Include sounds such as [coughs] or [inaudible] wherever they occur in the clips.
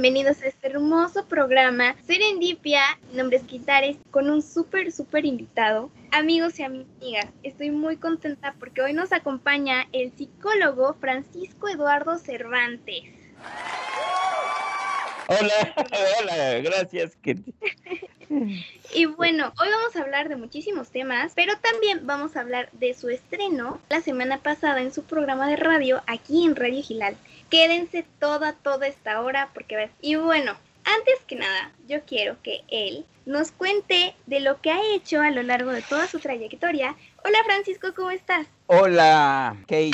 bienvenidos a este hermoso programa Serendipia, mi nombre es Quitares, con un súper, súper invitado. Amigos y amigas, estoy muy contenta porque hoy nos acompaña el psicólogo Francisco Eduardo Cervantes. Hola, hola, gracias. y bueno, hoy vamos a hablar de muchísimos temas, pero también vamos a hablar de su estreno la semana pasada en su programa de radio aquí en Radio Gilal. Quédense toda, toda esta hora porque ver. Y bueno, antes que nada, yo quiero que él nos cuente de lo que ha hecho a lo largo de toda su trayectoria. Hola Francisco, ¿cómo estás? Hola Kate,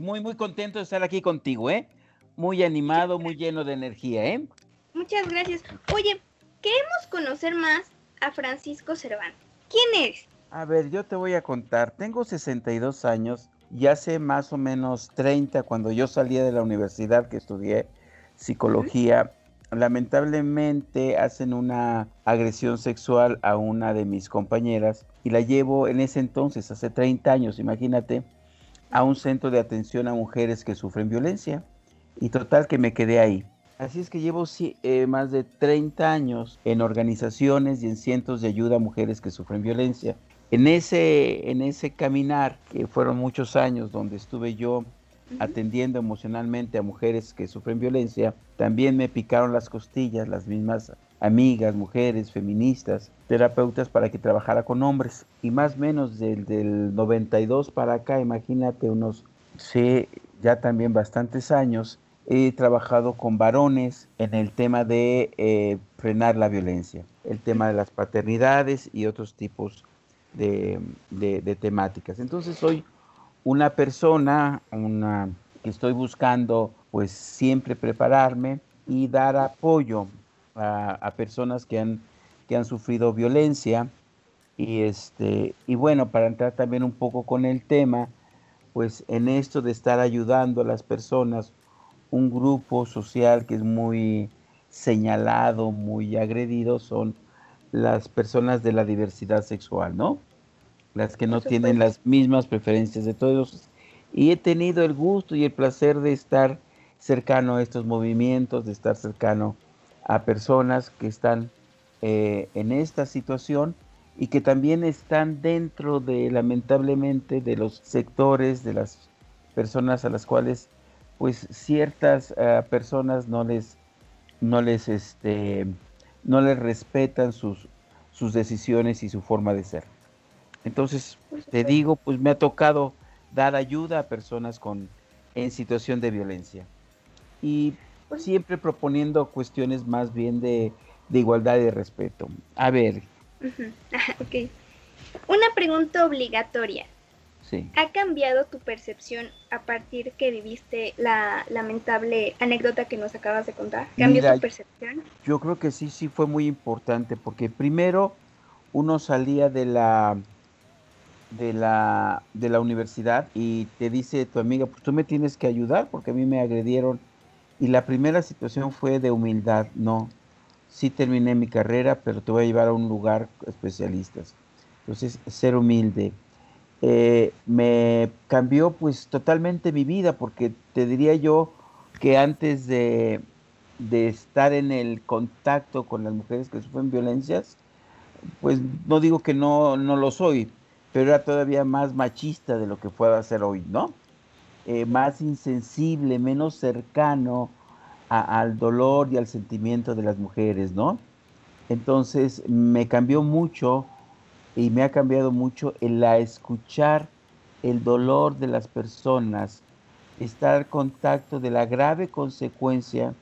muy muy contento de estar aquí contigo, ¿eh? Muy animado, muy lleno de energía, ¿eh? Muchas gracias. Oye, queremos conocer más a Francisco Cervantes. ¿Quién eres? A ver, yo te voy a contar. Tengo 62 años y hace más o menos 30 cuando yo salía de la universidad que estudié psicología. Lamentablemente hacen una agresión sexual a una de mis compañeras y la llevo en ese entonces, hace 30 años, imagínate, a un centro de atención a mujeres que sufren violencia. Y total que me quedé ahí. Así es que llevo eh, más de 30 años en organizaciones y en cientos de ayuda a mujeres que sufren violencia. En ese, en ese caminar, que fueron muchos años donde estuve yo atendiendo emocionalmente a mujeres que sufren violencia, también me picaron las costillas las mismas amigas, mujeres, feministas, terapeutas para que trabajara con hombres. Y más o menos del, del 92 para acá, imagínate unos, sí, ya también bastantes años, he trabajado con varones en el tema de eh, frenar la violencia, el tema de las paternidades y otros tipos de, temáticas. Entonces soy una persona una, que estoy buscando pues siempre prepararme y dar apoyo a, personas que han, que han sufrido violencia. Y, este, y bueno, para entrar también un poco con el tema, pues en esto de estar ayudando a las personas un grupo social que es muy señalado, muy agredido, son las personas de la diversidad sexual, ¿no? Las que no tienen las mismas preferencias de todos. Y he tenido el gusto y el placer de estar cercano a estos movimientos, de estar cercano a personas que están eh, en esta situación y que también están dentro de, lamentablemente, de los sectores, de las personas a las cuales pues ciertas eh, personas no les, no les, este, no les respetan sus, sus decisiones y su forma de ser. Entonces, te digo, pues me ha tocado dar ayuda a personas con, en situación de violencia. Y pues siempre proponiendo cuestiones más bien de, de igualdad y de respeto. A ver. [laughs] ok. Una pregunta obligatoria. ¿Ha cambiado tu percepción a partir que viviste la lamentable anécdota que nos acabas de contar? ¿Cambió tu percepción? Yo creo que sí, sí fue muy importante, porque primero uno salía de la de la de la universidad y te dice tu amiga, pues tú me tienes que ayudar porque a mí me agredieron y la primera situación fue de humildad, no. Sí terminé mi carrera, pero te voy a llevar a un lugar especialistas. Entonces, ser humilde eh, me cambió pues totalmente mi vida, porque te diría yo que antes de, estar en el contacto con las mujeres que sufren violencias, pues no digo que no, no lo soy, pero era todavía más machista de lo que puedo hacer hoy, ¿no? Eh, más insensible, menos cercano al dolor y al sentimiento de las mujeres, ¿no? Entonces me cambió mucho y me ha cambiado mucho el a escuchar el dolor de las personas, estar al contacto de la grave consecuencia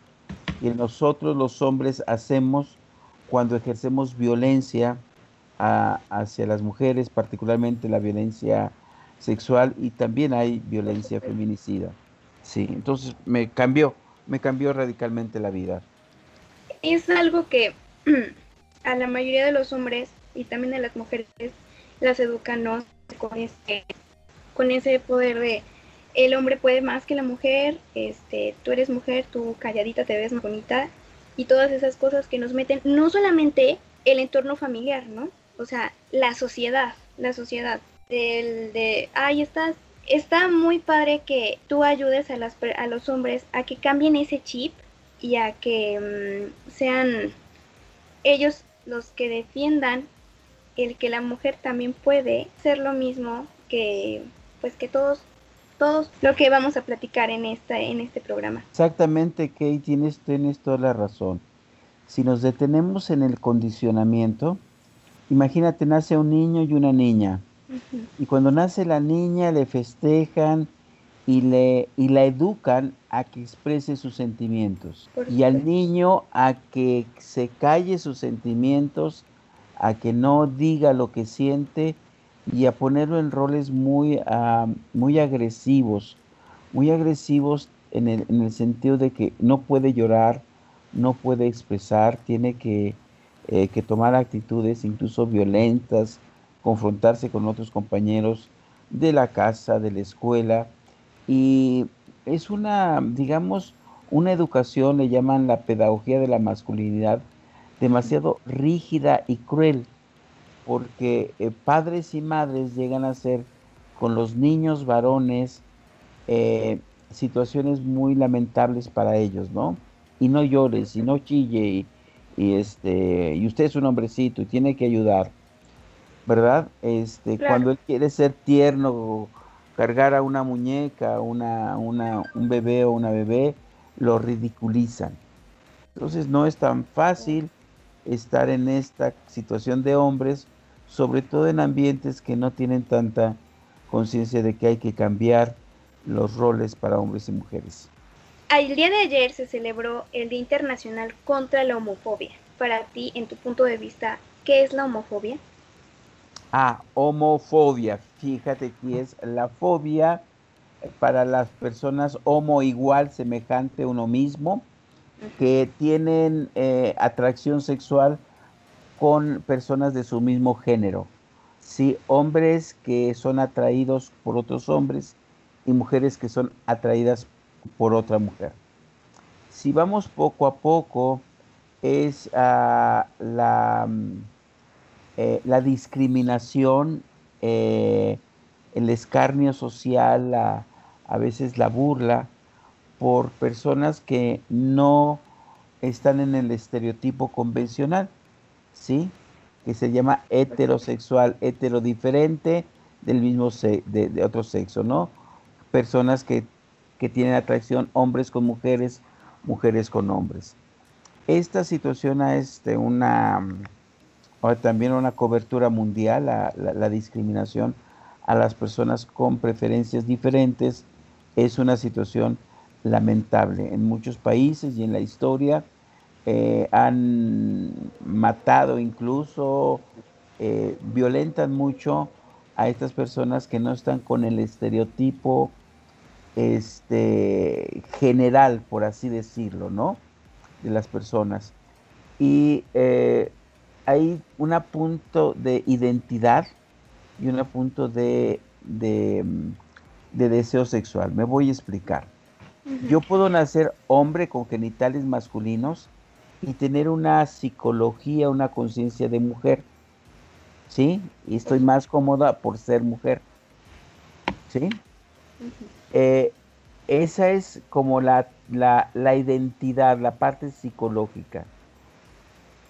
que nosotros los hombres hacemos cuando ejercemos violencia hacia las mujeres, particularmente la violencia sexual y también hay violencia feminicida. Sí, entonces me cambió, me cambió radicalmente la vida. Es algo que [clears throat] a la mayoría de los hombres y también a las mujeres las educan con ese, con ese poder de el hombre puede más que la mujer, este, tú eres mujer, tú calladita te ves más bonita y todas esas cosas que nos meten, no solamente el entorno familiar, ¿no? O sea, la sociedad, la sociedad del de, ay, estás, está muy padre que tú ayudes a, las, a los hombres a que cambien ese chip y a que mm, sean ellos los que defiendan el que la mujer también puede ser lo mismo que pues que todos todos lo que vamos a platicar en esta en este programa. Exactamente, Kate, tienes, tienes toda la razón. Si nos detenemos en el condicionamiento, imagínate, nace un niño y una niña. Y cuando nace la niña le festejan y, le, y la educan a que exprese sus sentimientos. Y al niño a que se calle sus sentimientos, a que no diga lo que siente y a ponerlo en roles muy, ah, muy agresivos, muy agresivos en el, en el, sentido de que no puede llorar, no puede expresar, tiene que, eh, que tomar actitudes incluso violentas, confrontarse con otros compañeros de la casa, de la escuela, y es una, digamos, una educación, le llaman la pedagogía de la masculinidad, demasiado rígida y cruel, porque eh, padres y madres llegan a ser con los niños varones eh, situaciones muy lamentables para ellos, ¿no? Y no llores, y no chille, y, este, y usted es un hombrecito y tiene que ayudar, ¿verdad? Este, cuando él quiere ser tierno, cargar a una muñeca, una, una, un bebé o una bebé, lo ridiculizan. Entonces no es tan fácil estar en esta situación de hombres, sobre todo en ambientes que no tienen tanta conciencia de que hay que cambiar los roles para hombres y mujeres. El día de ayer se celebró el Día Internacional contra la Homofobia. Para ti, en tu punto de vista, ¿qué es la homofobia? Ah, homofobia. Fíjate que es la fobia para las personas homo igual, semejante a uno mismo, que tienen eh, atracción sexual con personas de su mismo género. Sí, hombres que son atraídos por otros hombres y mujeres que son atraídas por otra mujer. Si vamos poco a poco, es ah, la eh, la discriminación, eh, el escarnio social, a veces la burla por personas que no están en el estereotipo convencional, ¿sí? Que se llama heterosexual, heterodiferente del mismo de, otro sexo, ¿no? Personas que, que tienen atracción hombres con mujeres, mujeres con hombres. Esta situación es de una también una cobertura mundial, la, la, discriminación a las personas con preferencias diferentes es una situación lamentable. En muchos países y en la historia eh, han matado incluso, eh, violentan mucho a estas personas que no están con el estereotipo este, general, por así decirlo, ¿no? De las personas. Y eh, hay un punto de identidad y un punto de, de, deseo sexual. Me voy a explicar. Yo puedo nacer hombre con genitales masculinos y tener una psicología, una conciencia de mujer. ¿Sí? Y estoy más cómoda por ser mujer. ¿Sí? Eh, esa es como la, la, la identidad, la parte psicológica.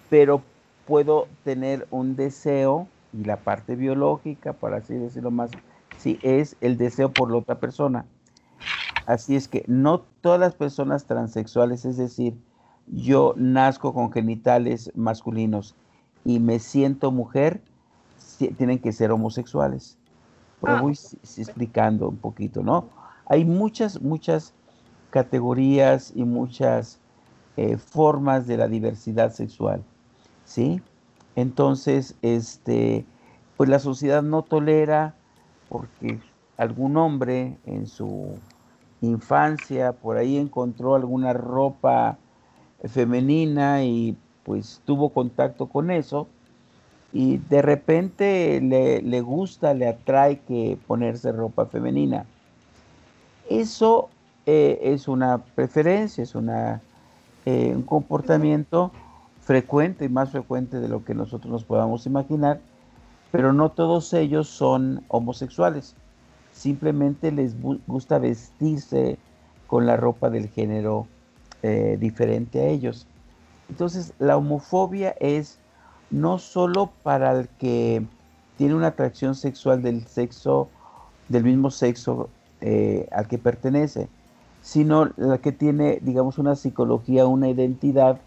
Pero puedo tener un deseo y la parte biológica, por así decirlo más, si es el deseo por la otra persona. Así es que no todas las personas transexuales, es decir, yo nazco con genitales masculinos y me siento mujer, tienen que ser homosexuales. Pero ah. voy explicando un poquito, ¿no? Hay muchas, muchas categorías y muchas eh, formas de la diversidad sexual. ¿sí? Entonces, este, pues la sociedad no tolera porque algún hombre en su infancia por ahí encontró alguna ropa femenina y pues tuvo contacto con eso y de repente le, gusta, le atrae que ponerse ropa femenina. Eso eh, es una preferencia, es una, eh, un comportamiento frecuente y más frecuente de lo que nosotros nos podamos imaginar, pero no todos ellos son homosexuales. Simplemente les gusta vestirse con la ropa del género eh, diferente a ellos. Entonces, la homofobia es no solo para el que tiene una atracción sexual del sexo, del mismo sexo eh, al que pertenece, sino la que tiene, digamos, una psicología, una identidad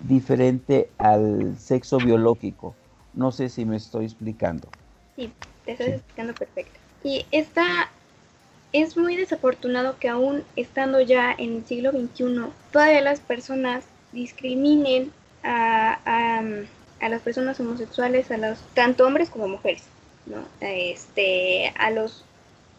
diferente al sexo biológico. No sé si me estoy explicando. Sí, te estás explicando perfecto. Y está, es muy desafortunado que aún estando ya en el siglo XXI, todavía las personas discriminen a, a, las personas homosexuales, a los tanto hombres como mujeres, ¿no? Este, a los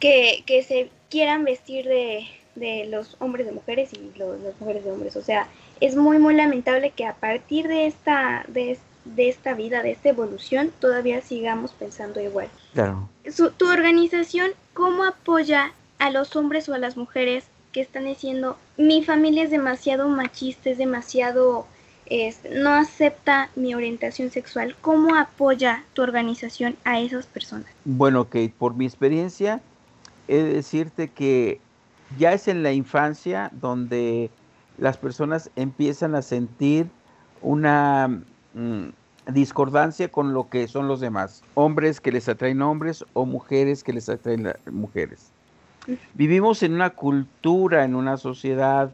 que, que se quieran vestir de, de los hombres de mujeres y los, mujeres de hombres. O sea, es muy, muy lamentable que a partir de esta, de, de esta vida, de esta evolución, todavía sigamos pensando igual. Claro. tu organización, ¿cómo apoya a los hombres o a las mujeres que están diciendo, mi familia es demasiado machista, es demasiado... no acepta mi orientación sexual. ¿Cómo apoya tu organización a esas personas? Bueno, Kate, por mi experiencia, he de decirte que ya es en la infancia donde las personas empiezan a sentir una mm, discordancia con lo que son los demás. Hombres que les atraen hombres o mujeres que les atraen mujeres. Vivimos en una cultura, en una sociedad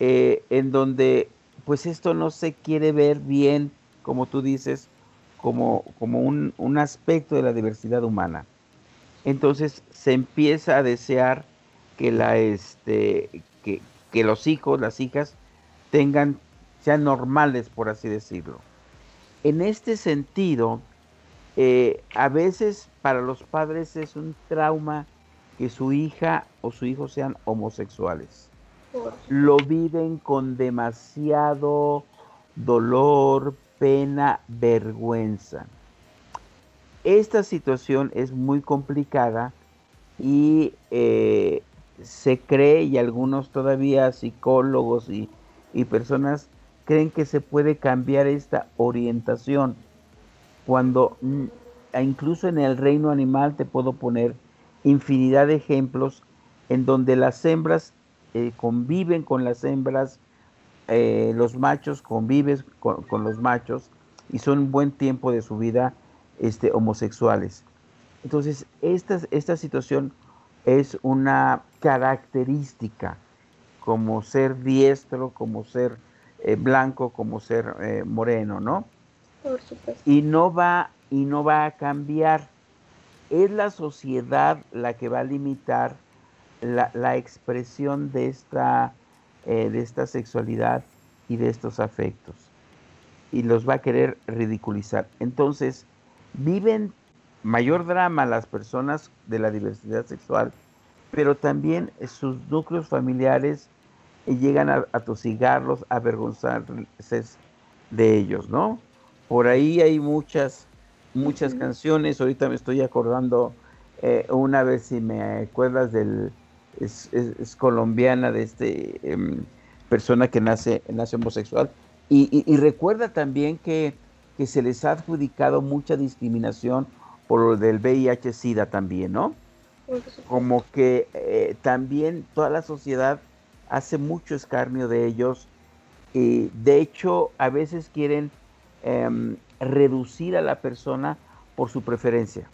eh, en donde pues esto no se quiere ver bien, como tú dices, como, como un, un aspecto de la diversidad humana. Entonces se empieza a desear que, la, este, que, que los hijos, las hijas, tengan, sean normales, por así decirlo. En este sentido, eh, a veces para los padres es un trauma que su hija o su hijo sean homosexuales. Lo viven con demasiado dolor, pena, vergüenza. Esta situación es muy complicada y eh, se cree y algunos todavía psicólogos y, personas creen que se puede cambiar esta orientación cuando mm, incluso en el reino animal te puedo poner infinidad de ejemplos en donde las hembras eh, conviven con las hembras, eh, los machos conviven con, los machos y son un buen tiempo de su vida este, homosexuales. Entonces, esta, esta situación es una característica como ser diestro, como ser eh, blanco, como ser eh, moreno, ¿no? Por supuesto. Y no va y no va a cambiar. Es la sociedad la que va a limitar la, expresión de esta, eh, de esta sexualidad y de estos afectos. Y los va a querer ridiculizar. Entonces, viven mayor drama las personas de la diversidad sexual, pero también sus núcleos familiares eh, llegan a, tosigarlos, a avergonzarse de ellos, ¿no? Por ahí hay muchas, muchas canciones, ahorita me estoy acordando eh, una vez, si me acuerdas del, es, colombiana de este em, persona que nace, nace homosexual, y, recuerda también que, que se les ha adjudicado mucha discriminación por lo del VIH-Sida también, ¿no? Como que eh, también toda la sociedad hace mucho escarnio de ellos y de hecho a veces quieren em, reducir a la persona por su preferencia,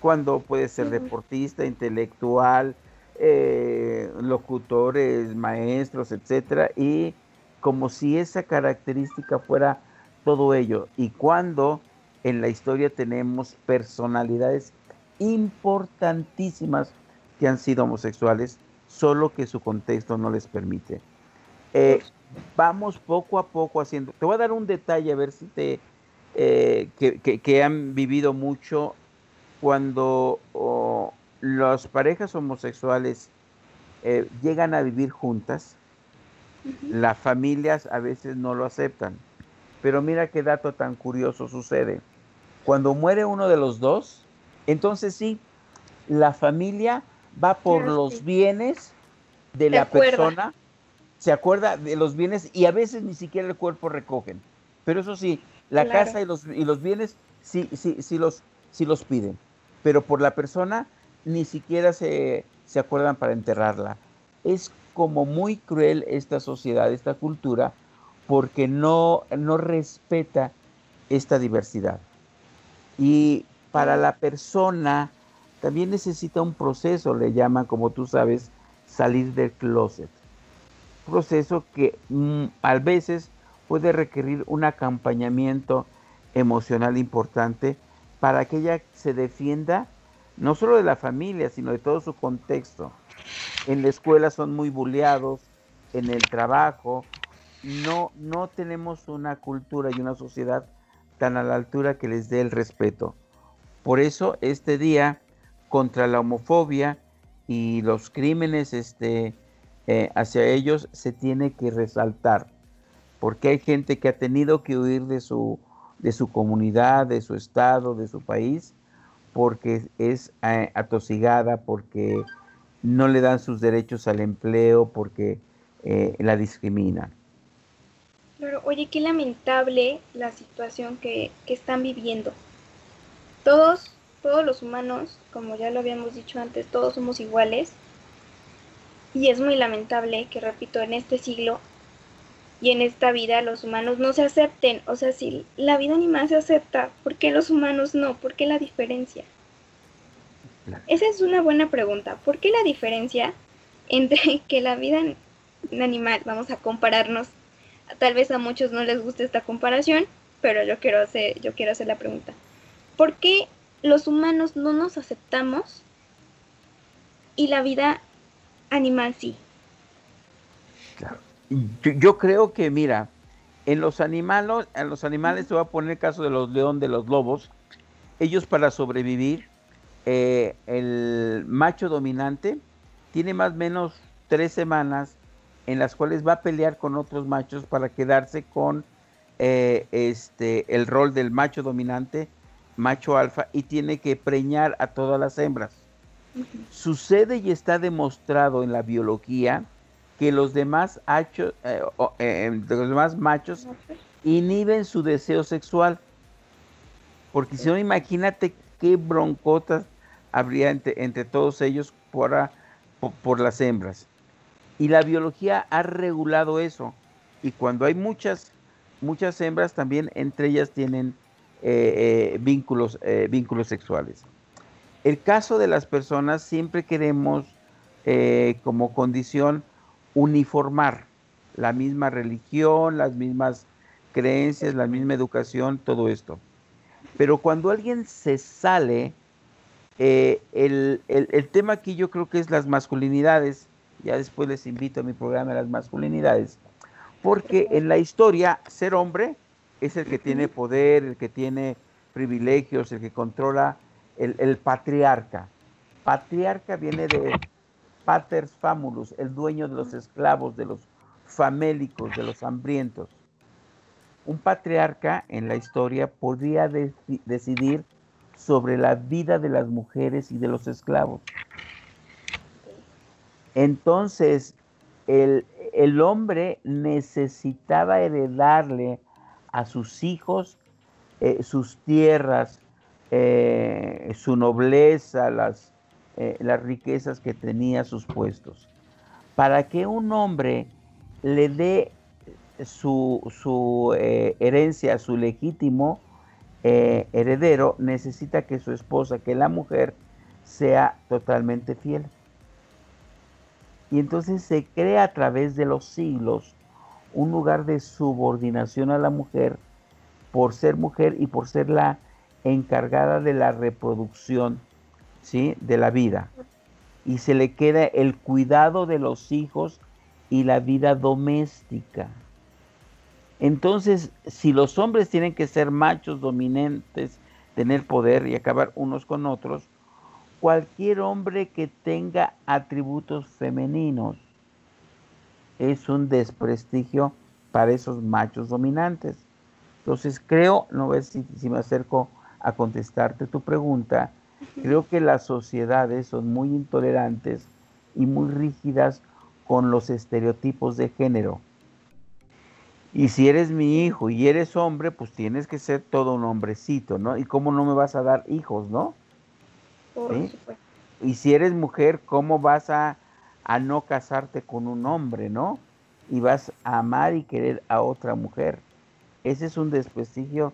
cuando puede ser deportista, intelectual, eh, locutores, maestros, etcétera, y como si esa característica fuera todo ello. Y cuando en la historia tenemos personalidades importantísimas que han sido homosexuales, solo que su contexto no les permite. Eh, vamos poco a poco haciendo. Te voy a dar un detalle a ver si te eh, que, han vivido mucho cuando las parejas homosexuales eh, llegan a vivir juntas. Las familias a veces no lo aceptan. Pero mira qué dato tan curioso sucede. Cuando muere uno de los dos, entonces sí, la familia va por los bienes de la persona, se acuerda de los bienes y a veces ni siquiera el cuerpo recogen. Pero eso sí, la casa y los, y los bienes sí, sí, sí, los, sí los piden. Pero por la persona ni siquiera se, se acuerdan para enterrarla. Es como muy cruel esta sociedad, esta cultura, porque no, no respeta esta diversidad. Y para la persona también necesita un proceso, le llaman, como tú sabes, salir del closet. Proceso que mm, a veces puede requerir un acompañamiento emocional importante para que ella se defienda no solo de la familia, sino de todo su contexto. En la escuela son muy bulleados, en el trabajo, no, no tenemos una cultura y una sociedad tan a la altura que les dé el respeto. Por eso este día contra la homofobia y los crímenes este, eh, hacia ellos se tiene que resaltar, porque hay gente que ha tenido que huir de su, de su comunidad, de su estado, de su país, porque es eh, atosigada, porque no le dan sus derechos al empleo, porque eh, la discriminan. Pero, oye, qué lamentable la situación que, que están viviendo. Todos, todos los humanos, como ya lo habíamos dicho antes, todos somos iguales. Y es muy lamentable que, repito, en este siglo y en esta vida los humanos no se acepten. O sea, si la vida animal se acepta, ¿por qué los humanos no? ¿Por qué la diferencia? Esa es una buena pregunta. ¿Por qué la diferencia entre [laughs] que la vida animal, vamos a compararnos, tal vez a muchos no les guste esta comparación, pero yo quiero hacer, yo quiero hacer la pregunta. ¿Por qué los humanos no nos aceptamos y la vida animal sí? Claro. Yo, creo que, mira, en los animales, en los animales, te voy a poner el caso de los leones, de los lobos, ellos para sobrevivir, eh, el macho dominante tiene más o menos tres semanas en las cuales va a pelear con otros machos para quedarse con eh, este, el rol del macho dominante, macho alfa, y tiene que preñar a todas las hembras. Sucede y está demostrado en la biología que los demás, eh, eh, los demás machos inhiben su deseo sexual. Porque si no, imagínate qué broncotas habría entre, todos ellos por, por, las hembras. Y la biología ha regulado eso. Y cuando hay muchas, muchas hembras, también entre ellas tienen eh, vínculos, vínculos sexuales. El caso de las personas, siempre queremos como condición uniformar la misma religión, las mismas creencias, la misma educación, todo esto. Pero cuando alguien se sale, eh, el, tema aquí yo creo que es las masculinidades, ya después les invito a mi programa a las masculinidades, porque en la historia ser hombre es el que tiene poder, el que tiene privilegios, el que controla el, el patriarca. Patriarca viene de paters famulus, el dueño de los esclavos, de los famélicos, de los hambrientos. Un patriarca en la historia podía decidir sobre la vida de las mujeres y de los esclavos. Entonces, el, hombre necesitaba heredarle a sus hijos eh, sus tierras, eh, su nobleza, las, eh, las riquezas que tenía sus puestos. Para que un hombre le dé su, su herencia a su legítimo heredero, necesita que su esposa, que la mujer, sea totalmente fiel. Y entonces se crea a través de los siglos un lugar de subordinación a la mujer por ser mujer y por ser la encargada de la reproducción ¿sí? de la vida. Y se le queda el cuidado de los hijos y la vida doméstica. Entonces, si los hombres tienen que ser machos dominantes, tener poder y acabar unos con otros, cualquier hombre que tenga atributos femeninos es un desprestigio para esos machos dominantes. Entonces creo, no ves si, si me acerco a contestarte tu pregunta, Creo que las sociedades son muy intolerantes y muy rígidas con los estereotipos de género. Y si eres mi hijo y eres hombre, pues tienes que ser todo un hombrecito, ¿no? ¿Y cómo no me vas a dar hijos, no? Y si eres mujer, ¿cómo vas a, a no casarte con un hombre, ¿no? Y vas a amar y querer a otra mujer. Ese es un desprestigio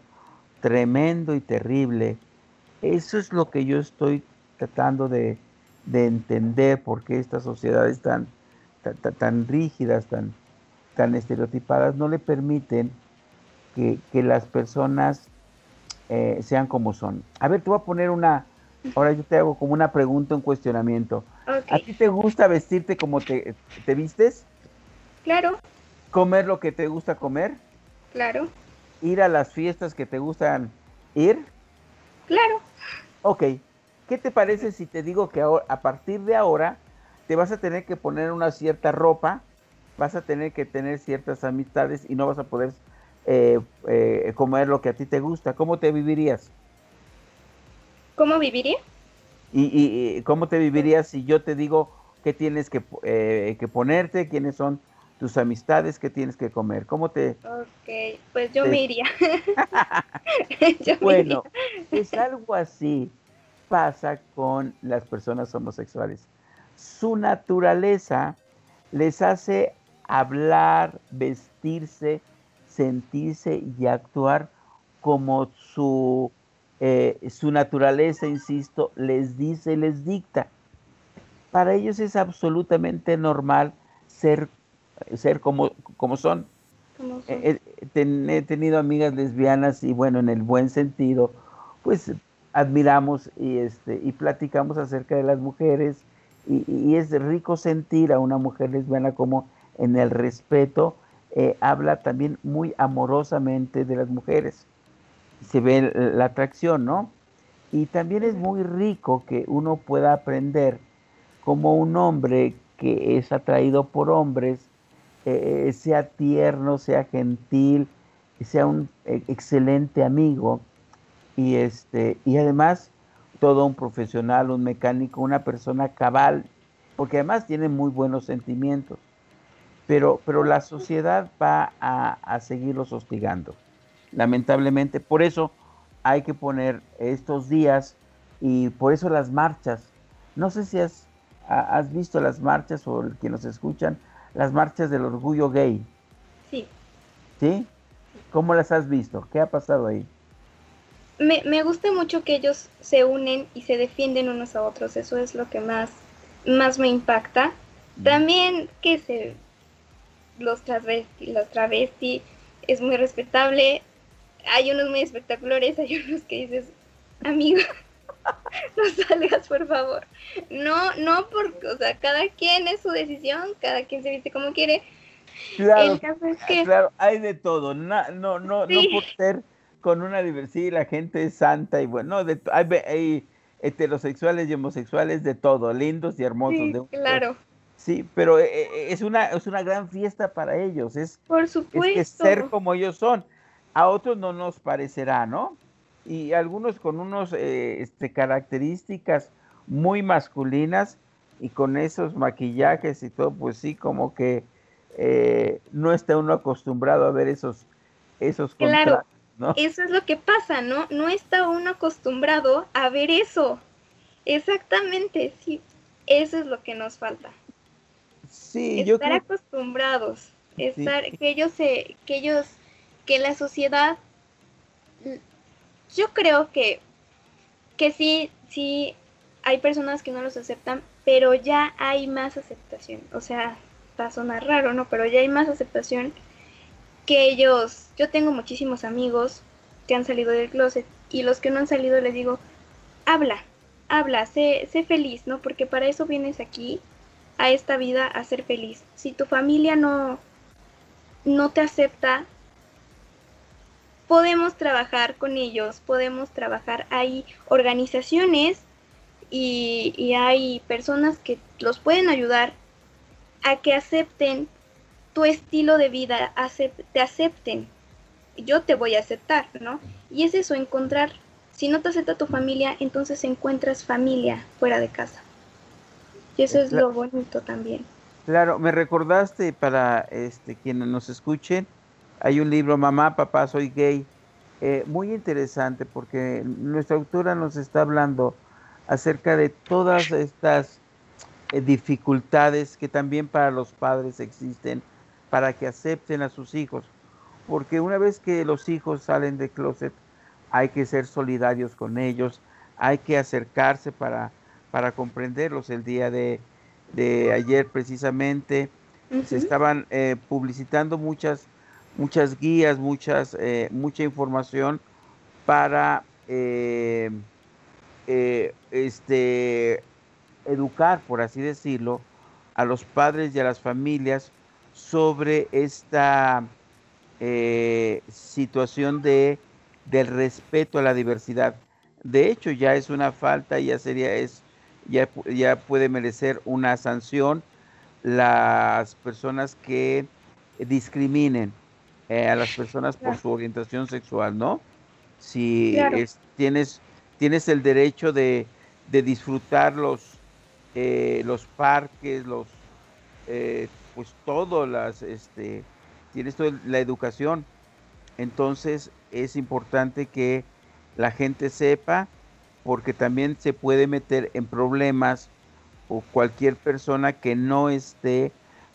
tremendo y terrible. Eso es lo que yo estoy tratando de, entender por qué estas sociedades tan, tan, rígidas, tan, tan estereotipadas, no le permiten que, las personas eh, sean como son. A ver, te voy a poner una, ahora yo te hago como una pregunta, un cuestionamiento. ¿A ti te gusta vestirte como te, te vistes? Claro. ¿Comer lo que te gusta comer? Claro. ¿Ir a las fiestas que te gustan ir? Claro. Ok. ¿Qué te parece si te digo que ahora, a partir de ahora te vas a tener que poner una cierta ropa, vas a tener que tener ciertas amistades y no vas a poder eh, eh, comer lo que a ti te gusta? ¿Cómo te vivirías? ¿Cómo viviría? ¿Y, cómo te vivirías si yo te digo qué tienes que, eh, que ponerte, quiénes son tus amistades, qué tienes que comer? ¿Cómo te...? Ok, pues yo me iría. [laughs] bueno, es algo así pasa con las personas homosexuales. Su naturaleza les hace hablar, vestirse, sentirse y actuar como su eh, su naturaleza, insisto, les dice, les dicta. Para ellos es absolutamente normal ser, ser como, como son. Eh, eh, he tenido amigas lesbianas y bueno, en el buen sentido, pues admiramos y, este, y platicamos acerca de las mujeres y, y, es rico sentir a una mujer lesbiana como en el respeto habla también muy amorosamente de las mujeres se ve la atracción, ¿no? Y también es muy rico que uno pueda aprender como un hombre que es atraído por hombres, eh, sea tierno, sea gentil, sea un eh, excelente amigo y, este, y además todo un profesional, un mecánico, una persona cabal, porque además tiene muy buenos sentimientos. Pero, pero la sociedad va a, a seguirlos hostigando lamentablemente. Por eso hay que poner estos días y por eso las marchas. No sé si has, has visto las marchas o el que nos escuchan, las marchas del orgullo gay. Sí. ¿Sí? ¿Cómo las has visto? ¿Qué ha pasado ahí? Me, me gusta mucho que ellos se unen y se defienden unos a otros. Eso es lo que más, más me impacta. También que se los travesti, los travesti es muy respetable hay unos muy espectaculares, hay unos que dices, amigo, [laughs] no salgas, por favor. No, no, porque, o sea, cada quien es su decisión, cada quien se viste como quiere. Claro, claro, hay de todo, no, no, no, no por ser con una diversidad, la gente es santa y bueno, de, hay, hay, heterosexuales y homosexuales de todo, lindos y hermosos. de claro. Sí, pero eh, eh, es una, es una gran fiesta para ellos, es, por supuesto. es ser como ellos son a otros no nos parecerá, ¿no? Y algunos con unos eh, este, características muy masculinas y con esos maquillajes y todo, pues sí, como que eh, no está uno acostumbrado a ver esos, esos Claro, ¿no? eso es lo que pasa, ¿no? No está uno acostumbrado a ver eso. Exactamente, sí. Eso es lo que nos falta. Sí, estar yo creo... acostumbrados, estar que ellos se, que ellos que la sociedad, yo creo que, que sí, sí hay personas que no los aceptan, pero ya hay más aceptación. O sea, va a sonar raro, ¿no? Pero ya hay más aceptación que ellos. Yo tengo muchísimos amigos que han salido del closet y los que no han salido les digo, habla, habla, sé, sé feliz, ¿no? Porque para eso vienes aquí, a esta vida, a ser feliz. Si tu familia no, no te acepta, podemos trabajar con ellos, podemos trabajar, hay organizaciones y, hay personas que los pueden ayudar a que acepten tu estilo de vida, te acepten. Yo te voy a aceptar, ¿no? Y es eso, encontrar, si no te acepta tu familia, entonces encuentras familia fuera de casa. Y eso es lo bonito también. Claro, me recordaste para este quienes nos escuchen, hay un libro, Mamá, Papá, Soy Gay, eh, muy interesante porque nuestra autora nos está hablando acerca de todas estas eh, dificultades que también para los padres existen para que acepten a sus hijos. Porque una vez que los hijos salen de closet, hay que ser solidarios con ellos, hay que acercarse para, para comprenderlos. El día de, ayer precisamente se estaban eh, publicitando muchas, muchas guías, muchas, eh, mucha información para eh, este, educar, por así decirlo, a los padres y a las familias sobre esta situación de del respeto a la diversidad. De hecho, ya es una falta, ya sería es ya, ya puede merecer una sanción las personas que discriminen eh, a las personas por su orientación sexual, ¿no? Si tienes, tienes el derecho de, disfrutar los, eh, los parques, los, eh, pues todo, las, este, tienes toda la educación. Entonces es importante que la gente sepa porque también se puede meter en problemas o cualquier persona que no esté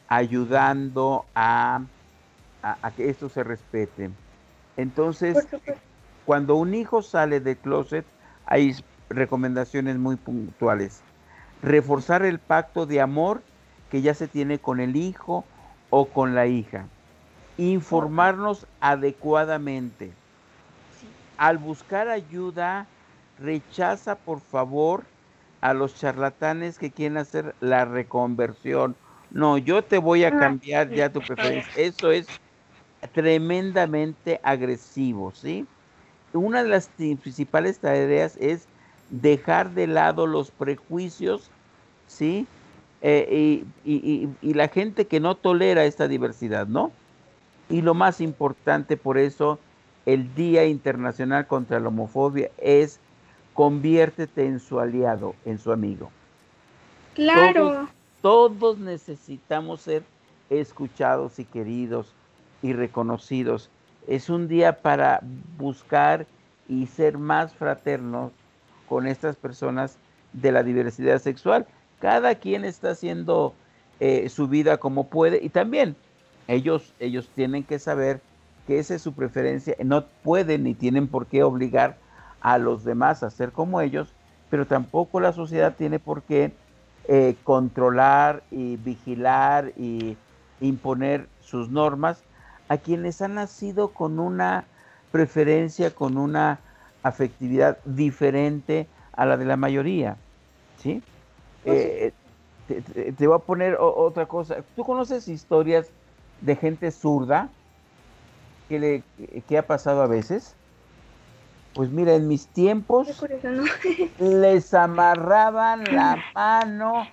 ayudando a, que esto se respete. Entonces, cuando un hijo sale de closet, hay recomendaciones muy puntuales. Reforzar el pacto de amor que ya se tiene con el hijo o con la hija. Informarnos adecuadamente al buscar ayuda, rechaza por favor a los charlatanes que quieren hacer la reconversión. No, yo te voy a ah, cambiar ya tu preferencia. Eso es tremendamente agresivo, ¿sí? Una de las principales tareas es dejar de lado los prejuicios, ¿sí? Eh, y, y la gente que no tolera esta diversidad, ¿no? Y lo más importante por eso el Día Internacional contra la Homofobia es conviértete en su aliado, en su amigo. Claro. Todos, necesitamos ser escuchados y queridos y reconocidos. Es un día para buscar y ser más fraternos con estas personas de la diversidad sexual. Cada quien está haciendo eh, su vida como puede y también ellos, ellos tienen que saber que esa es su preferencia, no pueden ni tienen por qué obligar a los demás a ser como ellos, pero tampoco la sociedad tiene por qué eh, controlar y vigilar y imponer sus normas a quienes han nacido con una preferencia, con una afectividad diferente a la de la mayoría. ¿sí? Pues eh, te, voy a poner otra cosa. ¿Tú conoces historias de gente zurda? ¿Qué, le, ha pasado a veces? Pues mira, en mis tiempos [laughs] les amarraban la mano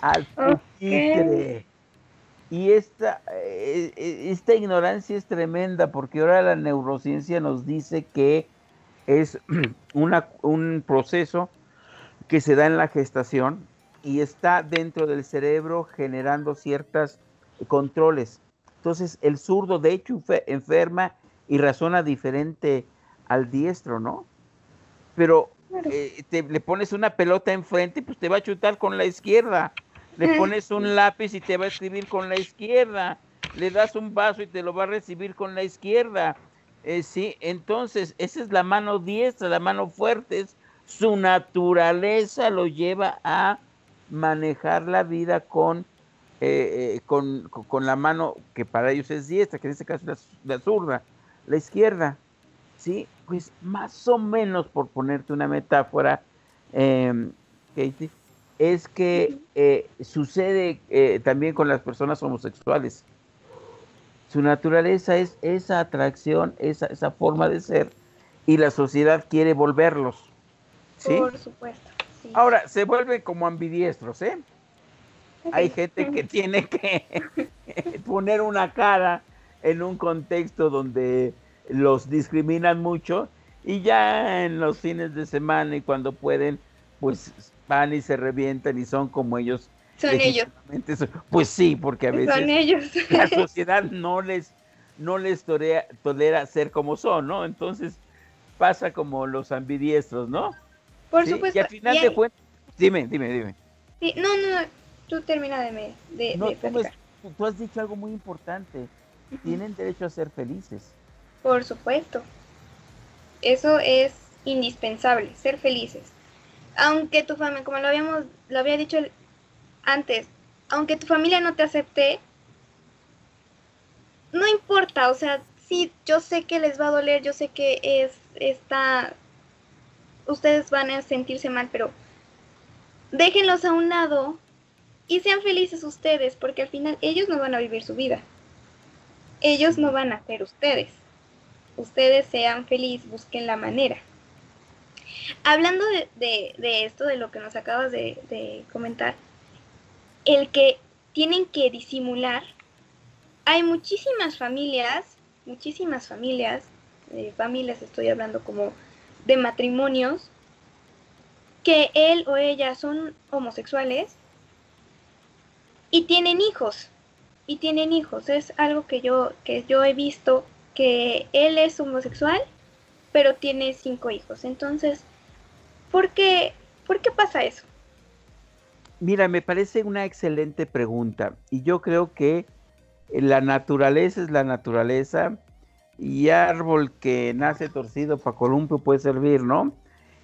al pupitre. Y esta, eh, eh, esta ignorancia es tremenda porque ahora la neurociencia nos dice que es [clears throat] una, un proceso que se da en la gestación y está dentro del cerebro generando ciertos controles. Entonces, el zurdo, de hecho, enferma y razona diferente al diestro, ¿no? Pero eh, le pones una pelota enfrente, pues te va a chutar con la izquierda. Le [laughs] pones un lápiz y te va a escribir con la izquierda. Le das un vaso y te lo va a recibir con la izquierda. Eh, sí, entonces, esa es la mano diestra, la mano fuerte. Es, su naturaleza lo lleva a manejar la vida con eh, eh, con, la mano que para ellos es diestra, que en este caso es la, zurda, la izquierda, ¿sí? Pues más o menos, por ponerte una metáfora, em, Katie, es que eh, sucede también con las personas homosexuales. Su naturaleza es esa atracción, esa, esa forma de ser, y la sociedad quiere volverlos. ¿sí? Por supuesto. Ahora, se vuelven como ambidiestros, ¿eh? Hay gente que [laughs] tiene que [laughs] poner una cara en un contexto donde los discriminan mucho y ya en los fines de semana y cuando pueden, pues van y se revientan y son como ellos. Son ellos. Pues sí, porque a veces son ellos. la sociedad no les, no les tolera, ser como son, ¿no? Entonces pasa como los ambidiestros, ¿no? Por supuesto. Y al final de cuentas, dime, dime, dime. Sí, no, no, no tú termina de, de, no, tú, has dicho algo muy importante. Tienen derecho a ser felices. Por supuesto. Eso es indispensable, ser felices. Aunque tu familia, como lo habíamos, lo había dicho antes, aunque tu familia no te acepte, no importa, o sea, sí, yo sé que les va a doler, yo sé que es esta, ustedes van a sentirse mal, pero déjenlos a un lado y sean felices ustedes, porque al final ellos no van a vivir su vida. Ellos no van a ser ustedes. Ustedes sean felices, busquen la manera. Hablando de, esto, de lo que nos acabas de, comentar, el que tienen que disimular, hay muchísimas familias, muchísimas familias, familias estoy hablando como de matrimonios, que él o ella son homosexuales y tienen hijos, y tienen hijos. Es algo que yo, que yo he visto, que él es homosexual, pero tiene cinco hijos. Entonces, ¿por qué, ¿por qué pasa eso? Mira, me parece una excelente pregunta y yo creo que la naturaleza es la naturaleza y árbol que nace torcido para columpio puede servir, ¿no?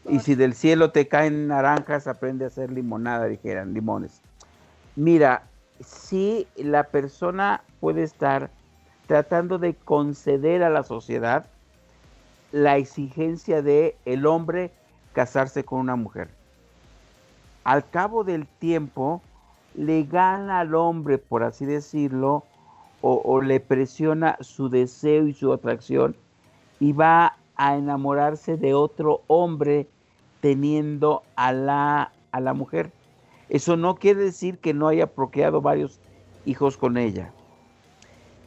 Y si del cielo te caen naranjas, aprende a hacer limonada, dijeran, limones. Mira, si la persona puede estar tratando de conceder a la sociedad la exigencia de el hombre casarse con una mujer. Al cabo del tiempo, le gana al hombre, por así decirlo, o, le presiona su deseo y su atracción y va a enamorarse de otro hombre teniendo a la, a la mujer. Eso no quiere decir que no haya procreado varios hijos con ella.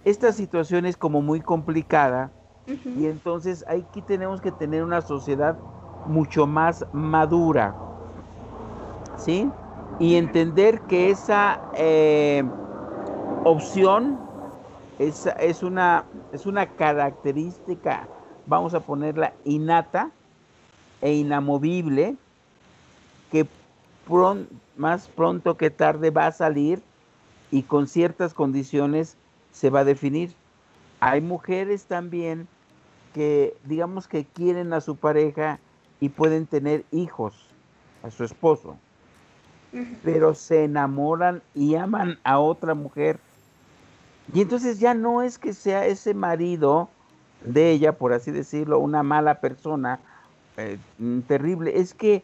Esta situación es como muy complicada y entonces aquí tenemos que tener una sociedad mucho más madura, ¿sí? Y entender que esa eh, opción es, es, una, es una característica, vamos a ponerla innata e inamovible, que más pronto que tarde va a salir y con ciertas condiciones se va a definir. Hay mujeres también que digamos que quieren a su pareja y pueden tener hijos, a su esposo, pero se enamoran y aman a otra mujer. Y entonces ya no es que sea ese marido de ella, por así decirlo, una mala persona, eh, mm, terrible, es que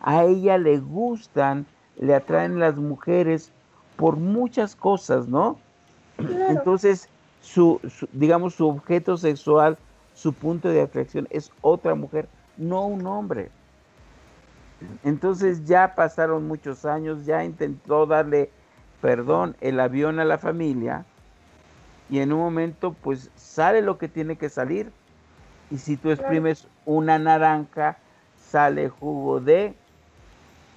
a ella le gustan, le atraen las mujeres por muchas cosas, ¿no? Entonces, su, digamos, su objeto sexual, su punto de atracción es otra mujer, no un hombre. Entonces ya pasaron muchos años, ya intentó darle perdón el avión a la familia, y en un momento pues sale lo que tiene que salir. Y si tú exprimes una naranja, sale jugo de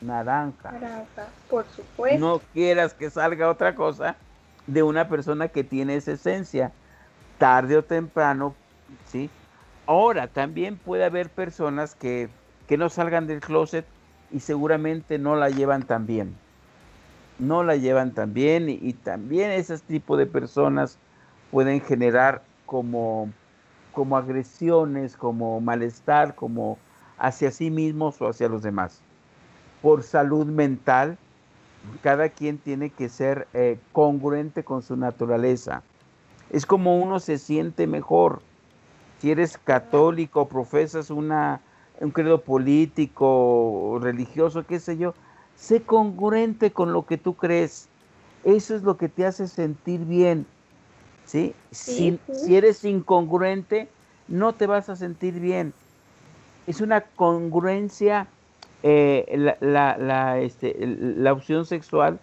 naranja. Naranja, por supuesto. No quieras que salga otra cosa de una persona que tiene esa esencia. Tarde o temprano, ¿sí? Ahora, también puede haber personas que, que no salgan del closet y seguramente no la llevan tan bien. No la llevan tan bien y, también ese tipo de personas pueden generar como, como agresiones, como malestar, como hacia sí mismos o hacia los demás. Por salud mental, cada quien tiene que ser eh, congruente con su naturaleza. Es como uno se siente mejor. Si eres católico, profesas una, un credo político, religioso, qué sé yo, sé congruente con lo que tú crees. Eso es lo que te hace sentir bien. ¿sí? Si, eres incongruente, no te vas a sentir bien. Es una congruencia eh, la, este, la opción sexual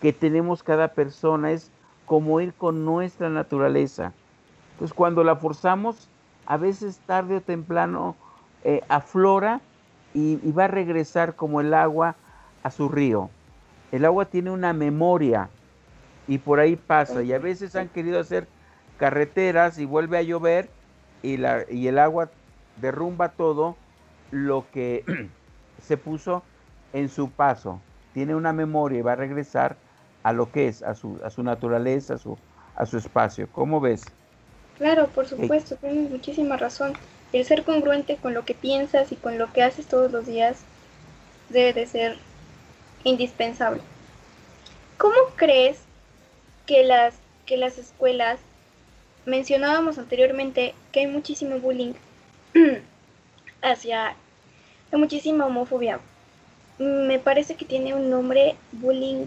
que tenemos cada persona, es como ir con nuestra naturaleza. Entonces cuando la forzamos, a veces tarde o temprano eh, aflora y, va a regresar como el agua a su río. El agua tiene una memoria y por ahí pasa. Y a veces han querido hacer carreteras y vuelve a llover y, el agua derrumba todo lo que [clears throat] se puso en su paso. Tiene una memoria y va a regresar a lo que es, a su, naturaleza, a su espacio. ¿Cómo ves? Claro, por supuesto, tienes muchísima razón. El ser congruente con lo que piensas y con lo que haces todos los días debe de ser indispensable. ¿Cómo crees que las, que las escuelas, mencionábamos anteriormente que hay muchísimo bullying [clears throat] hacia, hay muchísima homofobia. Me parece que tiene un nombre bullying,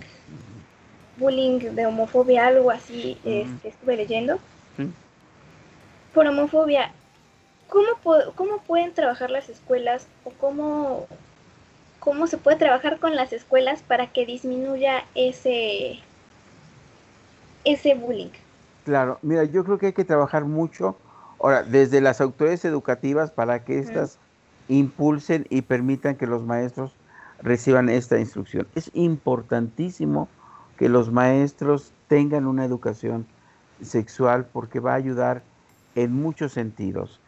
bullying de homofobia, algo así, este, estuve leyendo. Por homofobia, ¿cómo, ¿cómo pueden trabajar las escuelas o cómo cómo se puede trabajar con las escuelas para que disminuya ese, ese bullying. Claro, mira, yo creo que hay que trabajar mucho, ahora, desde las autoridades educativas para que éstas impulsen y permitan que los maestros reciban esta instrucción. Es importantísimo que los maestros tengan una educación sexual porque va a ayudar en muchos sentidos.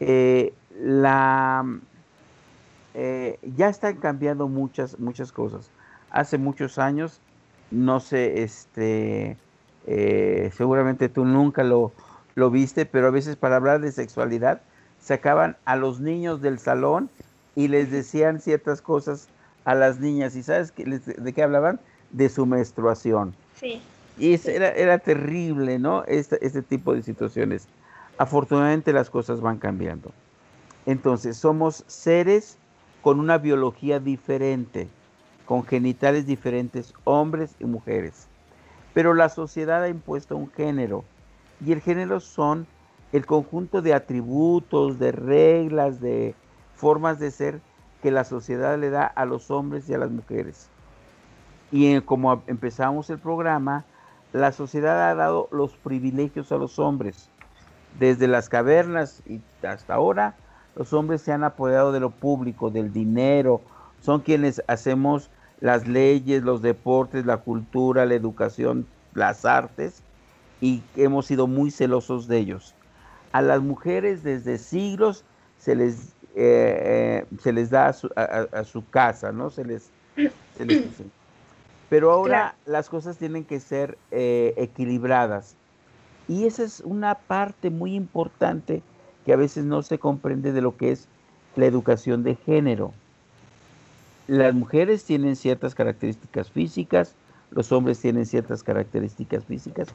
Eh, la, eh, ya están cambiando muchas, muchas cosas. Hace muchos años, no sé, este, eh, seguramente tú nunca lo, lo viste, pero a veces para hablar de sexualidad sacaban a los niños del salón y les decían ciertas cosas a las niñas. ¿Y sabes de qué hablaban? De su menstruación. Sí. Y era, era terrible, ¿no? Este, este tipo de situaciones. Afortunadamente las cosas van cambiando. Entonces, somos seres con una biología diferente, con genitales diferentes, hombres y mujeres. Pero la sociedad ha impuesto un género y el género son el conjunto de atributos, de reglas, de formas de ser que la sociedad le da a los hombres y a las mujeres. Y como empezamos el programa, la sociedad ha dado los privilegios a los hombres. Desde las cavernas y hasta ahora, los hombres se han apoderado de lo público, del dinero, son quienes hacemos las leyes, los deportes, la cultura, la educación, las artes, y hemos sido muy celosos de ellos. A las mujeres desde siglos se les, eh, eh, se les da a su, casa, ¿no? Se les, Pero ahora las cosas tienen que ser eh, equilibradas. Y esa es una parte muy importante que a veces no se comprende de lo que es la educación de género. Las mujeres tienen ciertas características físicas, los hombres tienen ciertas características físicas,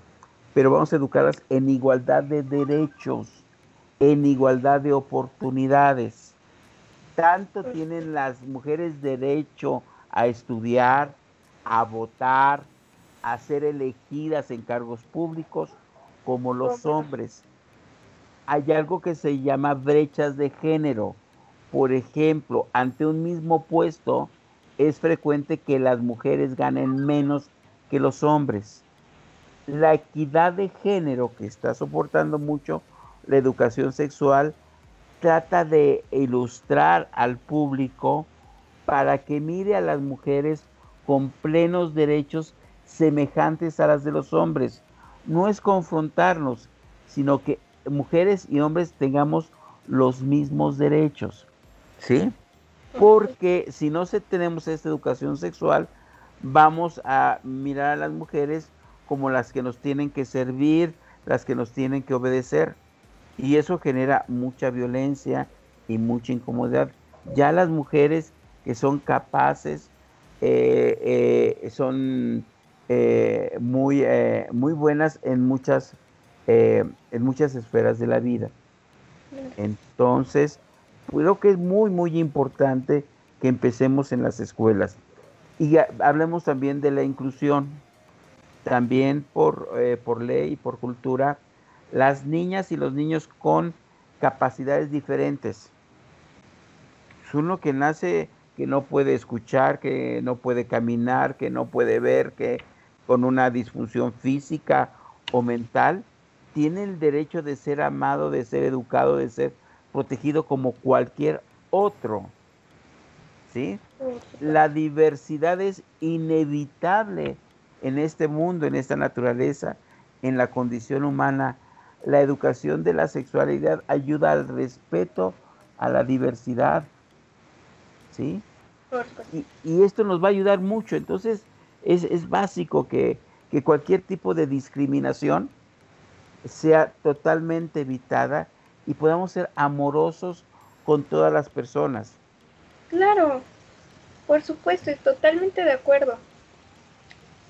pero vamos a educarlas en igualdad de derechos, en igualdad de oportunidades. Tanto tienen las mujeres derecho a estudiar, a votar, a ser elegidas en cargos públicos, como los hombres hay algo que se llama brechas de género. Por ejemplo, ante un mismo puesto es frecuente que las mujeres ganen menos que los hombres. La equidad de género que está soportando mucho la educación sexual trata de ilustrar al público para que mire a las mujeres con plenos derechos semejantes a las de los hombres. No es confrontarnos, sino que mujeres y hombres tengamos los mismos derechos, ¿sí? Porque si no se tenemos esta educación sexual, vamos a mirar a las mujeres como las que nos tienen que servir, las que nos tienen que obedecer. Y eso genera mucha violencia y mucha incomodidad. Ya las mujeres que son capaces, eh, eh, son eh, muy, muy buenas en muchas eh, en muchas esferas de la vida. Entonces, creo que es muy, muy importante que empecemos en las escuelas. Y hablemos también de la inclusión. También por, eh, por ley y por cultura, las niñas y los niños con capacidades diferentes. Es uno que nace que no puede escuchar, que no puede caminar, que no puede ver, que con una disfunción física o mental, tiene el derecho de ser amado, de ser educado, de ser protegido como cualquier otro. ¿Sí? La diversidad es inevitable en este mundo, en esta naturaleza, en la condición humana. La educación de la sexualidad ayuda al respeto a la diversidad. ¿Sí? Y, y, esto nos va a ayudar mucho. Entonces, es, básico que, que cualquier tipo de discriminación sea totalmente evitada y podamos ser amorosos con todas las personas. Claro, por supuesto, es totalmente de acuerdo.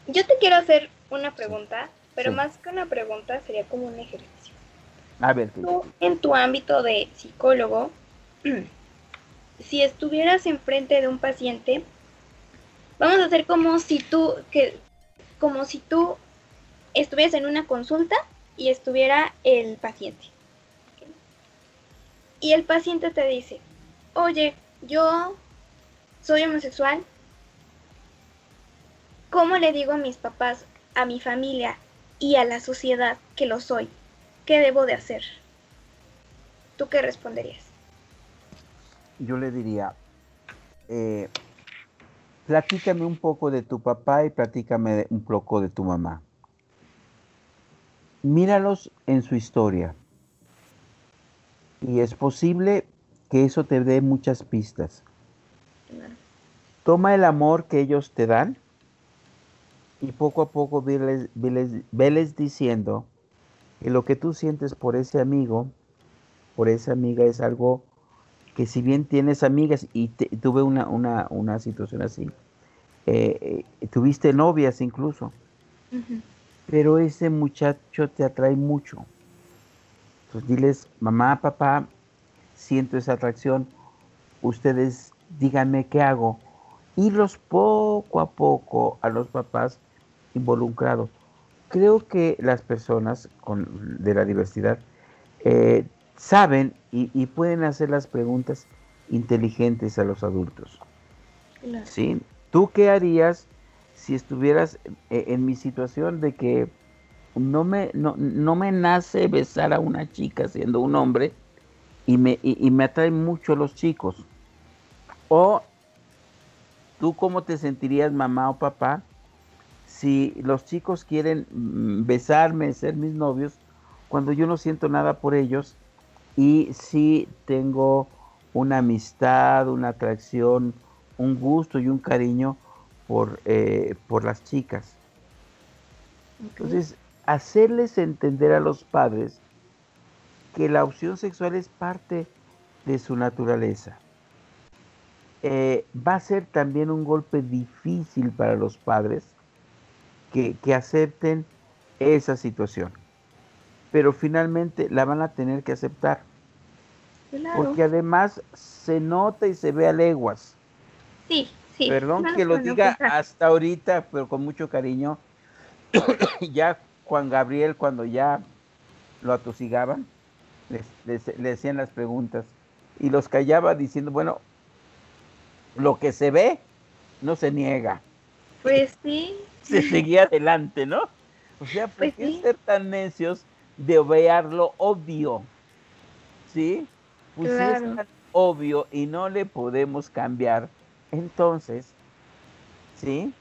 Yo te quiero hacer una pregunta, pero más que una pregunta sería como un ejercicio. A ver. Tú, en tu ámbito de psicólogo, [clears throat] si estuvieras enfrente de un paciente, vamos a hacer como si tú, que, como si tú estuvieras en una consulta y estuviera el paciente. Y el paciente te dice, oye, yo soy homosexual. ¿Cómo le digo a mis papás, a mi familia y a la sociedad que lo soy? ¿Qué debo de hacer? ¿Tú qué responderías? Yo le diría, eh, platícame un poco de tu papá y platícame un poco de tu mamá. Míralos en su historia. Y es posible que eso te dé muchas pistas. Toma el amor que ellos te dan y poco a poco veles, diciendo que lo que tú sientes por ese amigo, por esa amiga es algo que si bien tienes amigas y tuve una, una, situación así, eh, eh, tuviste novias incluso, pero ese muchacho te atrae mucho. Entonces diles, mamá, papá, siento esa atracción, ustedes díganme qué hago. Irlos poco a poco a los papás involucrados. Creo que las personas con, de la diversidad eh, saben y, pueden hacer las preguntas inteligentes a los adultos. ¿Sí? ¿Tú qué harías si estuvieras eh, en mi situación de que no me, no, me nace besar a una chica siendo un hombre y me, y, me atraen mucho los chicos? ¿O tú cómo te sentirías mamá o papá si los chicos quieren mm, besarme, ser mis novios, cuando yo no siento nada por ellos y sí tengo una amistad, una atracción, un gusto y un cariño por, eh, por las chicas. Entonces, hacerles entender a los padres que la opción sexual es parte de su naturaleza. Eh, va a ser también un golpe difícil para los padres que, que acepten esa situación pero finalmente la van a tener que aceptar. Porque además se nota y se ve a leguas. Sí, sí. Perdón que lo diga hasta ahorita, pero con mucho cariño. [coughs] ya Juan Gabriel, cuando ya lo atosigaban, le decían las preguntas y los callaba diciendo, bueno, lo que se ve no se niega. Pues sí. [laughs] Se seguía adelante, ¿no? O sea, ¿por pues qué ser tan necios de ver lo obvio. ¿Sí? Pues si es tan obvio y no le podemos cambiar, entonces, ¿sí?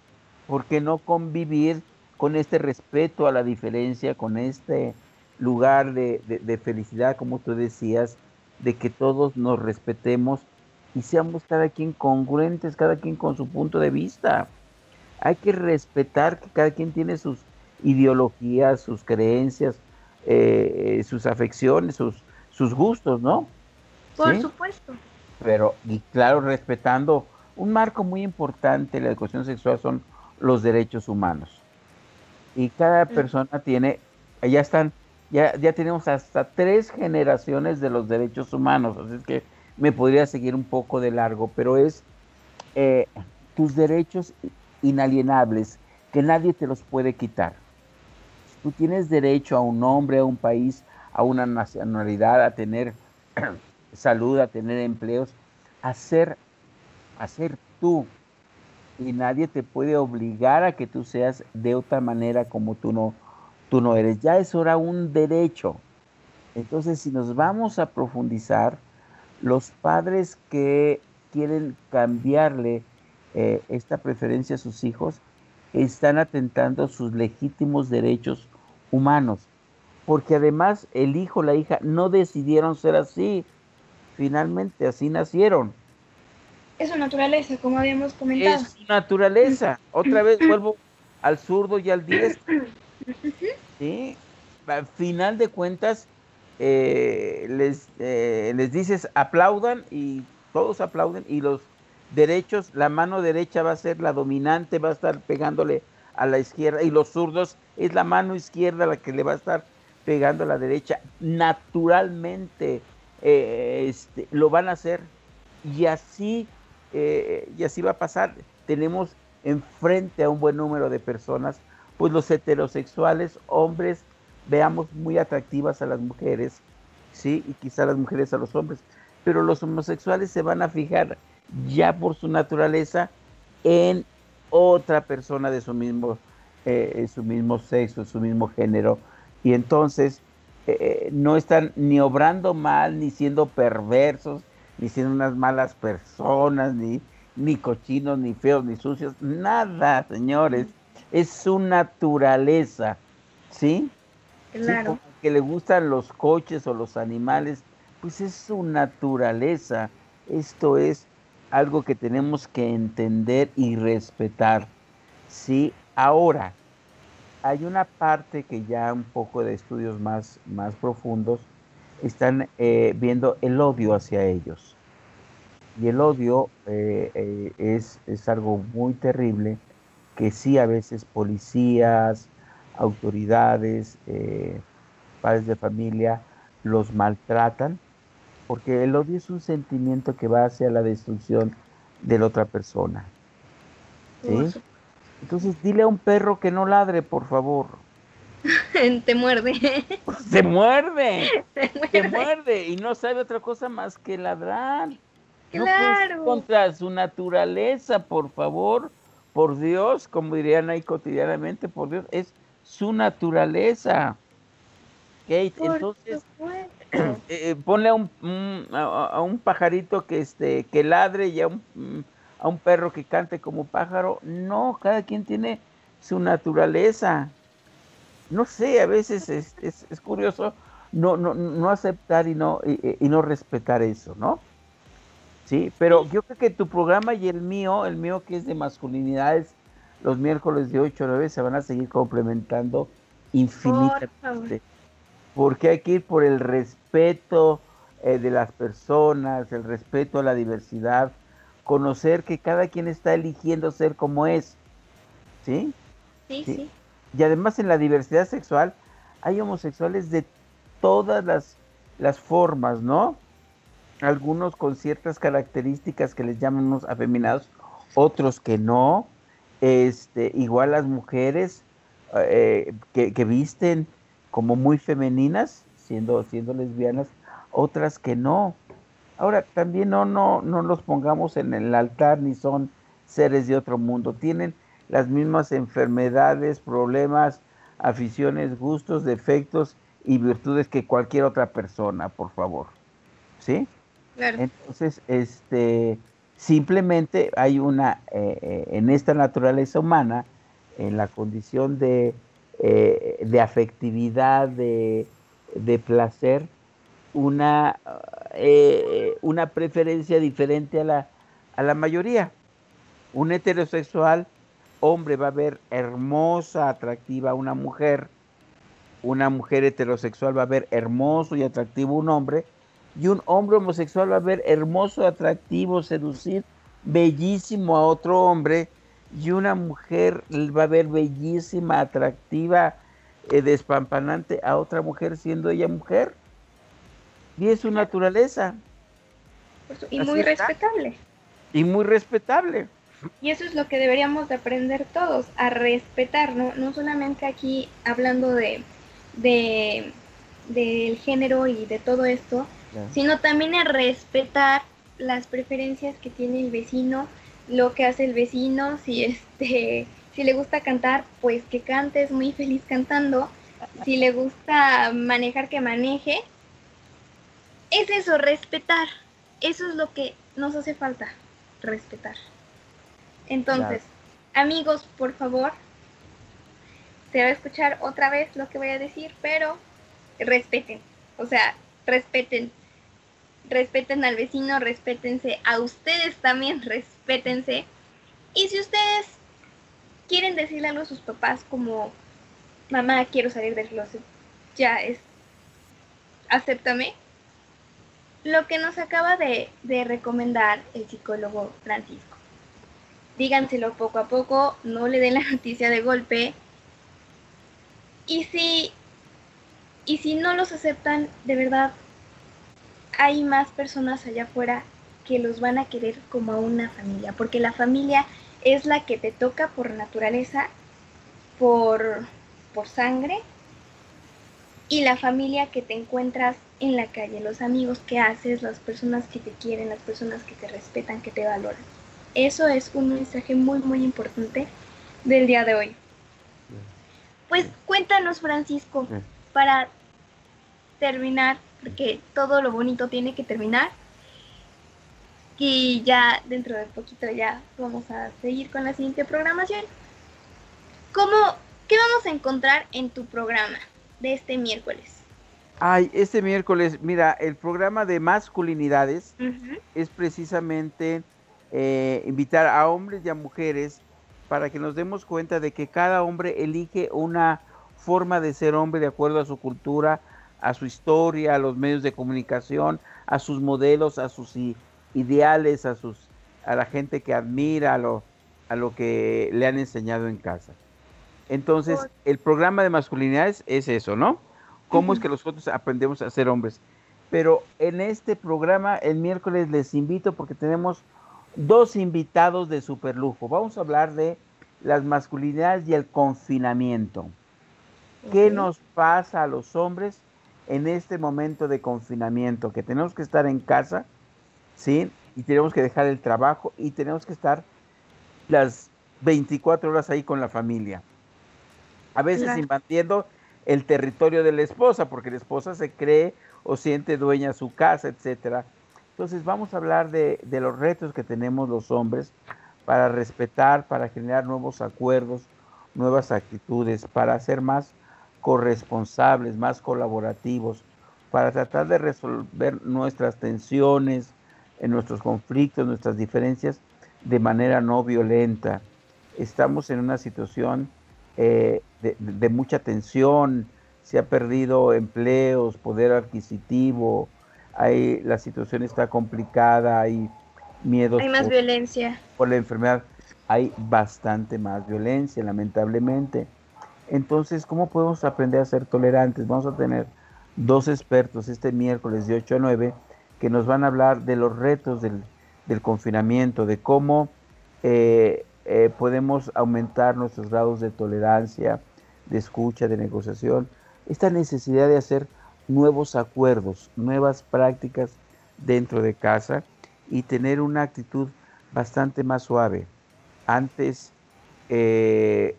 ¿Por qué no convivir con este respeto a la diferencia, con este lugar de, de felicidad, como tú decías, de que todos nos respetemos y seamos cada quien congruentes, cada quien con su punto de vista. Hay que respetar que cada quien tiene sus ideologías, sus creencias, eh, sus afecciones, sus, sus gustos, ¿no? Por supuesto. Pero, y claro, respetando un marco muy importante de la educación sexual son los derechos humanos. Y cada persona tiene, ya están, ya, ya tenemos hasta tres generaciones de los derechos humanos, así es que me podría seguir un poco de largo, pero es eh, tus derechos inalienables, que nadie te los puede quitar. Tú tienes derecho a un nombre, a un país, a una nacionalidad, a tener [clears throat] salud, a tener empleos, a ser, a ser tú. Y nadie te puede obligar a que tú seas de otra manera como tú no, tú no eres. Ya es ahora un derecho. Entonces, si nos vamos a profundizar, los padres que quieren cambiarle eh, esta preferencia a sus hijos están atentando sus legítimos derechos humanos, porque además el hijo, la hija no decidieron ser así, finalmente así nacieron. Es su naturaleza, como habíamos comentado. Es su naturaleza. Otra vez vuelvo al zurdo y al diestro. ¿Sí? Al final de cuentas, eh, les, eh, les dices aplaudan y todos aplauden y los derechos, la mano derecha va a ser la dominante, va a estar pegándole a la izquierda y los zurdos es la mano izquierda la que le va a estar pegando a la derecha. Naturalmente eh, este, lo van a hacer y así, y así va a pasar. Tenemos enfrente a un buen número de personas, pues los heterosexuales, hombres, veamos muy atractivas a las mujeres, ¿sí? Y quizá las mujeres a los hombres, pero los homosexuales se van a fijar ya por su naturaleza en otra persona de su mismo, eh, su mismo sexo, su mismo género, y entonces eh, eh, no están ni obrando mal, ni siendo perversos, ni siendo unas malas personas, ni, ni cochinos, ni feos, ni sucios, nada, señores. Es su naturaleza, ¿sí? Claro. que le gustan los coches o los animales, pues es su naturaleza. Esto es algo que tenemos que entender y respetar. Sí, ahora hay una parte que ya un poco de estudios más, más profundos están eh, viendo el odio hacia ellos. Y el odio eh, eh, es, es algo muy terrible que sí a veces policías, autoridades, padres de familia los maltratan, porque el odio es un sentimiento que va hacia la destrucción de la otra persona. Entonces dile a un perro que no ladre, por favor. [laughs] Te muerde. [laughs] Se muerde. [laughs] Se muerde. y no sabe otra cosa más que ladrar. Claro. contra su naturaleza, por favor, por Dios, como dirían ahí cotidianamente, por Dios, es su naturaleza. Kate, entonces [clears throat] eh, ponle a un, a, un, pajarito que este que ladre y a un, mm, a un perro que cante como pájaro. No, cada quien tiene su naturaleza. No sé, a veces es, es, curioso no, no, no, aceptar y no, y, no respetar eso, ¿no? Sí, pero yo creo que tu programa y el mío, el mío que es de masculinidades, los miércoles de 8 a 9 se van a seguir complementando infinitamente. porque hay que ir por el respeto eh, de las personas, el respeto a la diversidad, conocer que cada quien está eligiendo ser como es. ¿Sí? Sí, sí. Y además en la diversidad sexual hay homosexuales de todas las, las formas, ¿no? Algunos con ciertas características que les llamamos afeminados, otros que no, este, igual las mujeres eh, que, visten como muy femeninas, siendo, siendo lesbianas, otras que no. Ahora, también no, no, no los pongamos en el altar ni son seres de otro mundo. Tienen las mismas enfermedades, problemas, aficiones, gustos, defectos y virtudes que cualquier otra persona, por favor. ¿Sí? Entonces, este, Simplemente hay una, eh, eh, en esta naturaleza humana, en la condición de, eh, de afectividad, de, placer, una, una preferencia diferente a la, a la mayoría. Un heterosexual hombre va a ver hermosa, atractiva a una mujer, una mujer heterosexual va a ver hermoso y atractivo un hombre, y un hombre homosexual va a ver hermoso, atractivo, seducir bellísimo a otro hombre y una mujer va a ver bellísima, atractiva, eh, despampanante a otra mujer siendo ella mujer. Y es su naturaleza. Y muy respetable. Y muy respetable. Y eso es lo que deberíamos de aprender todos, a respetar, no, no solamente aquí hablando de, de del género y de todo esto, sino también a respetar las preferencias que tiene el vecino, lo que hace el vecino, si este si le gusta cantar, pues que cante, es muy feliz cantando. Si le gusta manejar, que maneje. Es eso, respetar. Eso es lo que nos hace falta, respetar. Entonces, amigos, por favor, se va a escuchar otra vez lo que voy a decir, pero respeten. O sea, respeten respeten al vecino, respétense a ustedes también, [laughs] respétense. Y si ustedes quieren decirle algo a sus papás como, mamá, quiero salir del closet, ya es, acéptame. Lo que nos acaba de, recomendar el psicólogo Francisco. Díganselo poco a poco, no le den la noticia de golpe. Y si, y si no los aceptan, de verdad, hay más personas allá afuera que los van a querer como a una familia, porque la familia es la que te toca por naturaleza, por, por sangre, y la familia que te encuentras en la calle, los amigos que haces, las personas que te quieren, las personas que te respetan, que te valoran. Eso es un mensaje muy, muy importante del día de hoy. Pues cuéntanos, Francisco, para terminar, porque todo lo bonito tiene que terminar. Y ya dentro de poquito ya vamos a seguir con la siguiente programación. ¿Cómo, ¿Qué vamos a encontrar en tu programa de este miércoles? Ay, este miércoles, mira, el programa de masculinidades es precisamente eh, invitar a hombres y a mujeres para que nos demos cuenta de que cada hombre elige una forma de ser hombre de acuerdo a su cultura, a su historia, a los medios de comunicación, a sus modelos, a sus ideales, a sus a la gente que admira, a lo, a lo que le han enseñado en casa. Entonces, el programa de masculinidades es eso, ¿no? ¿Cómo es que nosotros aprendemos a ser hombres? Pero en este programa, el miércoles les invito porque tenemos dos invitados de superlujo. Vamos a hablar de las masculinidades y el confinamiento. ¿Qué nos pasa a los hombres en este momento de confinamiento? Que tenemos que estar en casa ¿sí? Y tenemos que dejar el trabajo y tenemos que estar las 24 horas ahí con la familia. A veces invadiendo el territorio de la esposa, porque la esposa se cree o siente dueña de su casa, etcétera. Entonces vamos a hablar de, de los retos que tenemos los hombres para respetar, para generar nuevos acuerdos, nuevas actitudes, para ser más corresponsables, más colaborativos, para tratar de resolver nuestras tensiones, en nuestros conflictos, nuestras diferencias de manera no violenta. Estamos en una situación eh, de, mucha tensión, se ha perdido empleos, poder adquisitivo, hay, la situación está complicada, hay miedos. Hay más violencia. Por la enfermedad, hay bastante más violencia, lamentablemente. Entonces, ¿cómo podemos aprender a ser tolerantes? Vamos a tener dos expertos este miércoles de 8 a 9 que nos van a hablar de los retos del, confinamiento, de cómo eh, eh, podemos aumentar nuestros grados de tolerancia, de escucha, de negociación, esta necesidad de hacer nuevos acuerdos, nuevas prácticas dentro de casa y tener una actitud bastante más suave. Antes eh,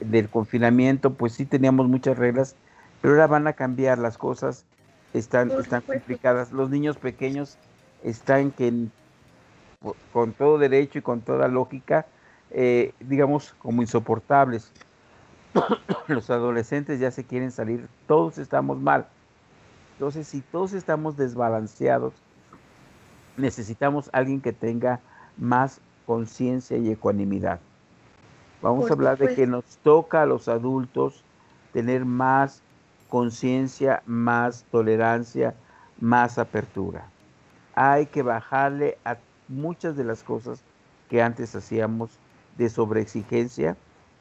del confinamiento, pues sí teníamos muchas reglas, pero ahora van a cambiar las cosas están, están complicadas. Los niños pequeños están que con todo derecho y con toda lógica, eh, digamos, como insoportables. [coughs] Los adolescentes ya se quieren salir, todos estamos mal. Entonces, si todos estamos desbalanceados, necesitamos alguien que tenga más conciencia y ecuanimidad. Vamos a hablar de que nos toca a los adultos tener más conciencia, más tolerancia, más apertura. Hay que bajarle a muchas de las cosas que antes hacíamos de sobreexigencia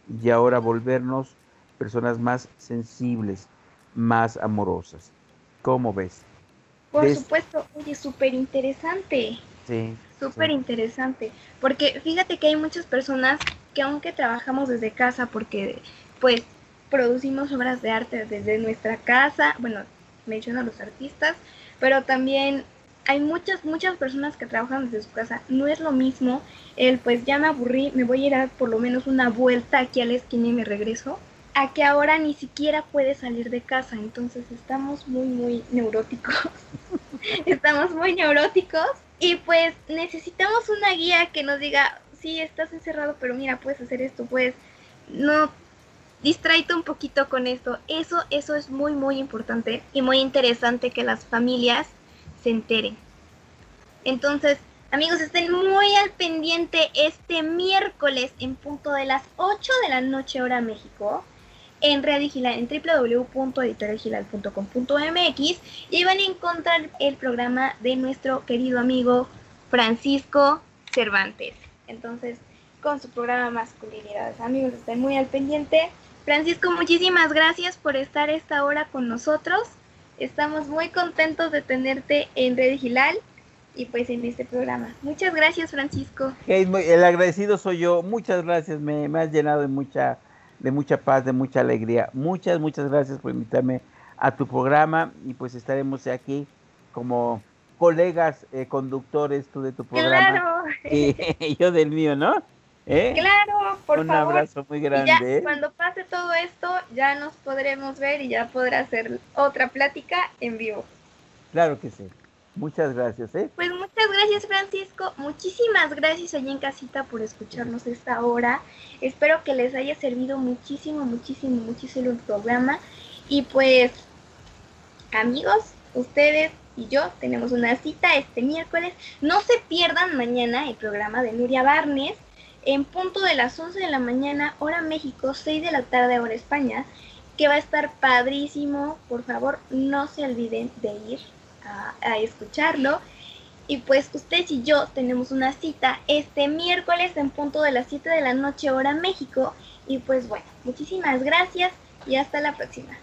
y ahora volvernos personas más sensibles, más amorosas. ¿Cómo ves? Por supuesto, oye, súper interesante. Sí. Súper interesante, porque fíjate que hay muchas personas que aunque trabajamos desde casa, porque pues producimos obras de arte desde nuestra casa, bueno, menciono a los artistas, pero también hay muchas, muchas personas que trabajan desde su casa. No es lo mismo el, pues ya me aburrí, me voy a ir a por lo menos una vuelta aquí a la esquina y me regreso, a que ahora ni siquiera puede salir de casa. Entonces estamos muy, muy neuróticos. [laughs] estamos muy neuróticos y pues necesitamos una guía que nos diga, sí, estás encerrado, pero mira, puedes hacer esto, pues no distraíte un poquito con esto. Eso, eso es muy, muy importante y muy interesante que las familias se enteren. Entonces, Amigos, estén muy al pendiente este miércoles en punto de las 8 de la noche hora México en Red Digital en www.editorialdigital.com.mx y van a encontrar el programa de nuestro querido amigo Francisco Cervantes. Entonces, con su programa Masculinidades. Amigos, estén muy al pendiente. Francisco, muchísimas gracias por estar esta hora con nosotros. Estamos muy contentos de tenerte en Red Digital y pues en este programa. Muchas gracias, Francisco. el agradecido soy yo. Muchas gracias. Me, me has llenado de mucha de mucha paz, de mucha alegría. Muchas, muchas gracias por invitarme a tu programa y pues estaremos aquí como colegas eh, conductores, tú de tu programa claro. y [laughs] yo del mío, ¿no? ¿Eh? Claro, por Un favor. Un abrazo muy grande. Y cuando pase todo esto, ya nos podremos ver y ya podrá hacer otra plática en vivo. Claro que sí. Muchas gracias, ¿eh? Pues muchas gracias, Francisco. Muchísimas gracias allí en casita por escucharnos esta hora. Espero que les haya servido muchísimo, muchísimo, muchísimo el programa. Y pues, amigos, ustedes y yo tenemos una cita este miércoles. No se pierdan mañana el programa de Nuria Barnes en punto de las 11 de la mañana, hora México, 6 de la tarde, hora España, que va a estar padrísimo. Por favor, no se olviden de ir a, escucharlo. Y pues ustedes y yo tenemos una cita este miércoles en punto de las 7 de la noche hora México. Y pues bueno, muchísimas gracias y hasta la próxima.